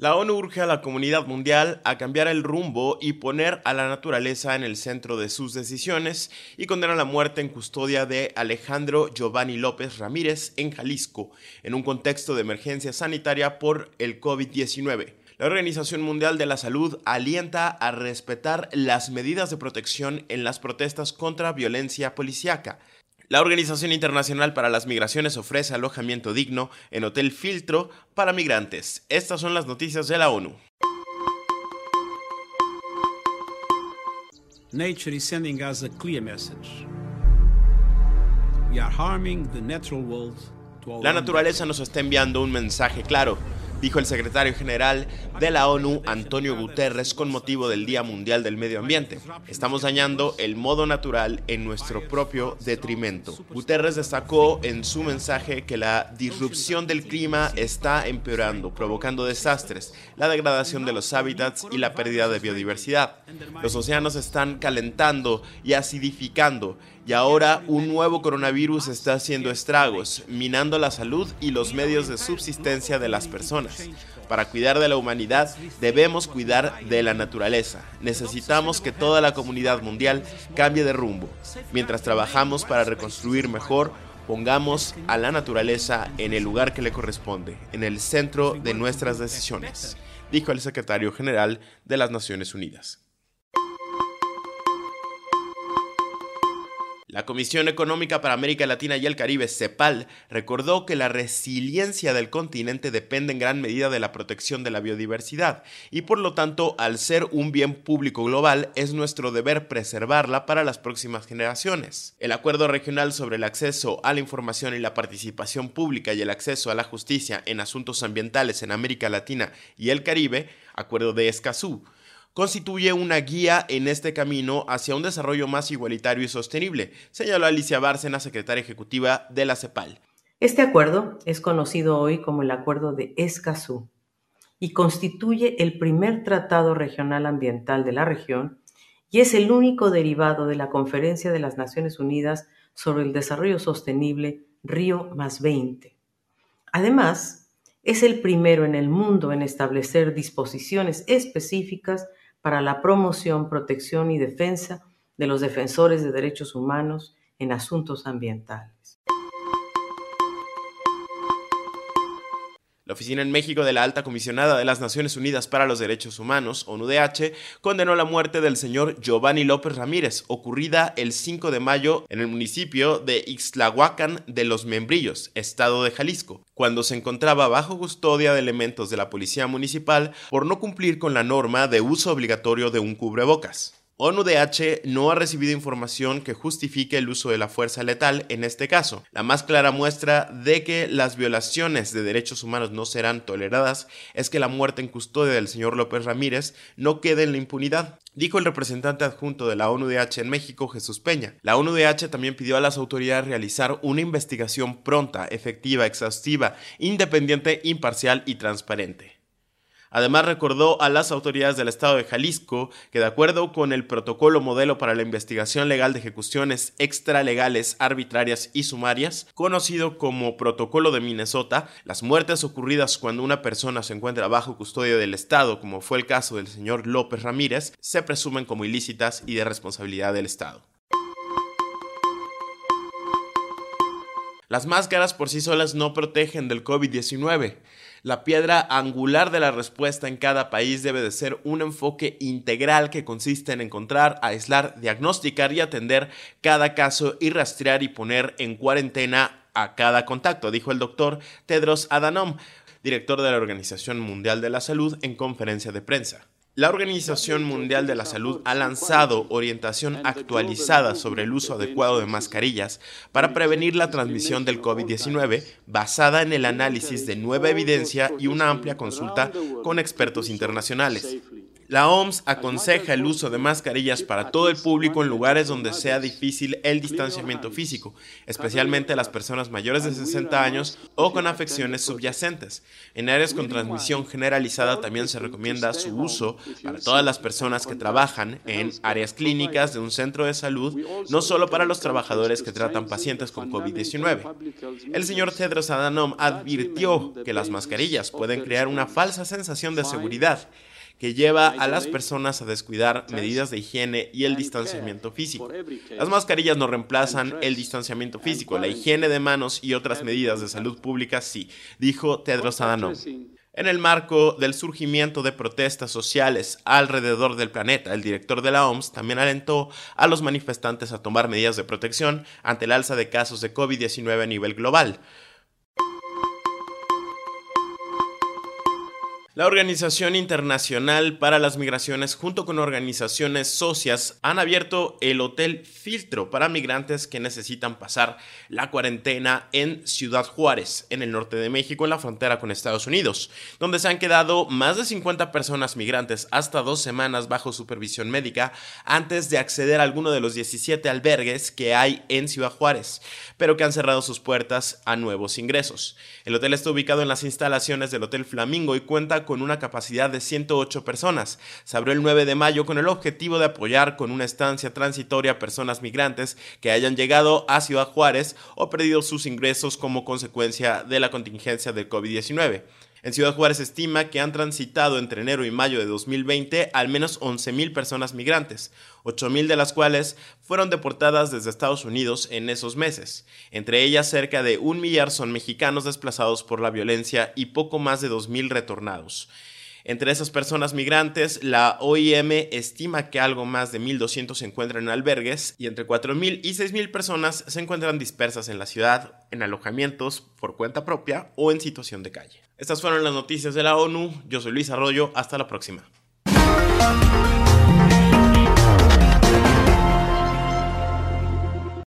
La ONU urge a la comunidad mundial a cambiar el rumbo y poner a la naturaleza en el centro de sus decisiones y condena la muerte en custodia de Alejandro Giovanni López Ramírez en Jalisco, en un contexto de emergencia sanitaria por el COVID-19. La Organización Mundial de la Salud alienta a respetar las medidas de protección en las protestas contra violencia policíaca. La Organización Internacional para las Migraciones ofrece alojamiento digno en Hotel Filtro para migrantes. Estas son las noticias de la ONU. Nature is sending us a clear message. We are harming the natural world La naturaleza nos está enviando un mensaje claro dijo el secretario general de la ONU, Antonio Guterres, con motivo del Día Mundial del Medio Ambiente. Estamos dañando el modo natural en nuestro propio detrimento. Guterres destacó en su mensaje que la disrupción del clima está empeorando, provocando desastres, la degradación de los hábitats y la pérdida de biodiversidad. Los océanos están calentando y acidificando y ahora un nuevo coronavirus está haciendo estragos, minando la salud y los medios de subsistencia de las personas. Para cuidar de la humanidad debemos cuidar de la naturaleza. Necesitamos que toda la comunidad mundial cambie de rumbo. Mientras trabajamos para reconstruir mejor, pongamos a la naturaleza en el lugar que le corresponde, en el centro de nuestras decisiones, dijo el secretario general de las Naciones Unidas. La Comisión Económica para América Latina y el Caribe, CEPAL, recordó que la resiliencia del continente depende en gran medida de la protección de la biodiversidad y por lo tanto, al ser un bien público global, es nuestro deber preservarla para las próximas generaciones. El Acuerdo Regional sobre el Acceso a la Información y la Participación Pública y el Acceso a la Justicia en Asuntos Ambientales en América Latina y el Caribe, Acuerdo de Escazú, constituye una guía en este camino hacia un desarrollo más igualitario y sostenible, señaló Alicia Bárcena, secretaria ejecutiva de la CEPAL. Este acuerdo es conocido hoy como el Acuerdo de Escazú y constituye el primer tratado regional ambiental de la región y es el único derivado de la Conferencia de las Naciones Unidas sobre el Desarrollo Sostenible Río más 20. Además, es el primero en el mundo en establecer disposiciones específicas para la promoción, protección y defensa de los defensores de derechos humanos en asuntos ambientales. La Oficina en México de la Alta Comisionada de las Naciones Unidas para los Derechos Humanos, ONUDH, condenó la muerte del señor Giovanni López Ramírez, ocurrida el 5 de mayo en el municipio de Ixtlahuacán de los Membrillos, estado de Jalisco, cuando se encontraba bajo custodia de elementos de la Policía Municipal por no cumplir con la norma de uso obligatorio de un cubrebocas. ONUDH no ha recibido información que justifique el uso de la fuerza letal en este caso. La más clara muestra de que las violaciones de derechos humanos no serán toleradas es que la muerte en custodia del señor López Ramírez no quede en la impunidad, dijo el representante adjunto de la ONUDH en México, Jesús Peña. La ONUDH también pidió a las autoridades realizar una investigación pronta, efectiva, exhaustiva, independiente, imparcial y transparente. Además recordó a las autoridades del estado de Jalisco que de acuerdo con el protocolo modelo para la investigación legal de ejecuciones extralegales, arbitrarias y sumarias, conocido como Protocolo de Minnesota, las muertes ocurridas cuando una persona se encuentra bajo custodia del Estado, como fue el caso del señor López Ramírez, se presumen como ilícitas y de responsabilidad del Estado. Las máscaras por sí solas no protegen del COVID-19. La piedra angular de la respuesta en cada país debe de ser un enfoque integral que consiste en encontrar, aislar, diagnosticar y atender cada caso y rastrear y poner en cuarentena a cada contacto, dijo el doctor Tedros Adhanom, director de la Organización Mundial de la Salud, en conferencia de prensa. La Organización Mundial de la Salud ha lanzado orientación actualizada sobre el uso adecuado de mascarillas para prevenir la transmisión del COVID-19 basada en el análisis de nueva evidencia y una amplia consulta con expertos internacionales. La OMS aconseja el uso de mascarillas para todo el público en lugares donde sea difícil el distanciamiento físico, especialmente las personas mayores de 60 años o con afecciones subyacentes. En áreas con transmisión generalizada también se recomienda su uso para todas las personas que trabajan en áreas clínicas de un centro de salud, no solo para los trabajadores que tratan pacientes con COVID-19. El señor Tedros Adhanom advirtió que las mascarillas pueden crear una falsa sensación de seguridad que lleva a las personas a descuidar medidas de higiene y el distanciamiento físico. Las mascarillas no reemplazan el distanciamiento físico, la higiene de manos y otras medidas de salud pública sí, dijo Tedros Adhanom. En el marco del surgimiento de protestas sociales alrededor del planeta, el director de la OMS también alentó a los manifestantes a tomar medidas de protección ante el alza de casos de COVID-19 a nivel global. La Organización Internacional para las Migraciones, junto con organizaciones socias, han abierto el Hotel Filtro para migrantes que necesitan pasar la cuarentena en Ciudad Juárez, en el norte de México, en la frontera con Estados Unidos, donde se han quedado más de 50 personas migrantes hasta dos semanas bajo supervisión médica antes de acceder a alguno de los 17 albergues que hay en Ciudad Juárez, pero que han cerrado sus puertas a nuevos ingresos. El hotel está ubicado en las instalaciones del Hotel Flamingo y cuenta con una capacidad de 108 personas. Se abrió el 9 de mayo con el objetivo de apoyar con una estancia transitoria a personas migrantes que hayan llegado a Ciudad Juárez o perdido sus ingresos como consecuencia de la contingencia del COVID-19. En Ciudad Juárez se estima que han transitado entre enero y mayo de 2020 al menos 11.000 personas migrantes, 8.000 de las cuales fueron deportadas desde Estados Unidos en esos meses. Entre ellas, cerca de un millar son mexicanos desplazados por la violencia y poco más de 2.000 retornados. Entre esas personas migrantes, la OIM estima que algo más de 1.200 se encuentran en albergues y entre 4.000 y 6.000 personas se encuentran dispersas en la ciudad, en alojamientos por cuenta propia o en situación de calle. Estas fueron las noticias de la ONU. Yo soy Luis Arroyo. Hasta la próxima.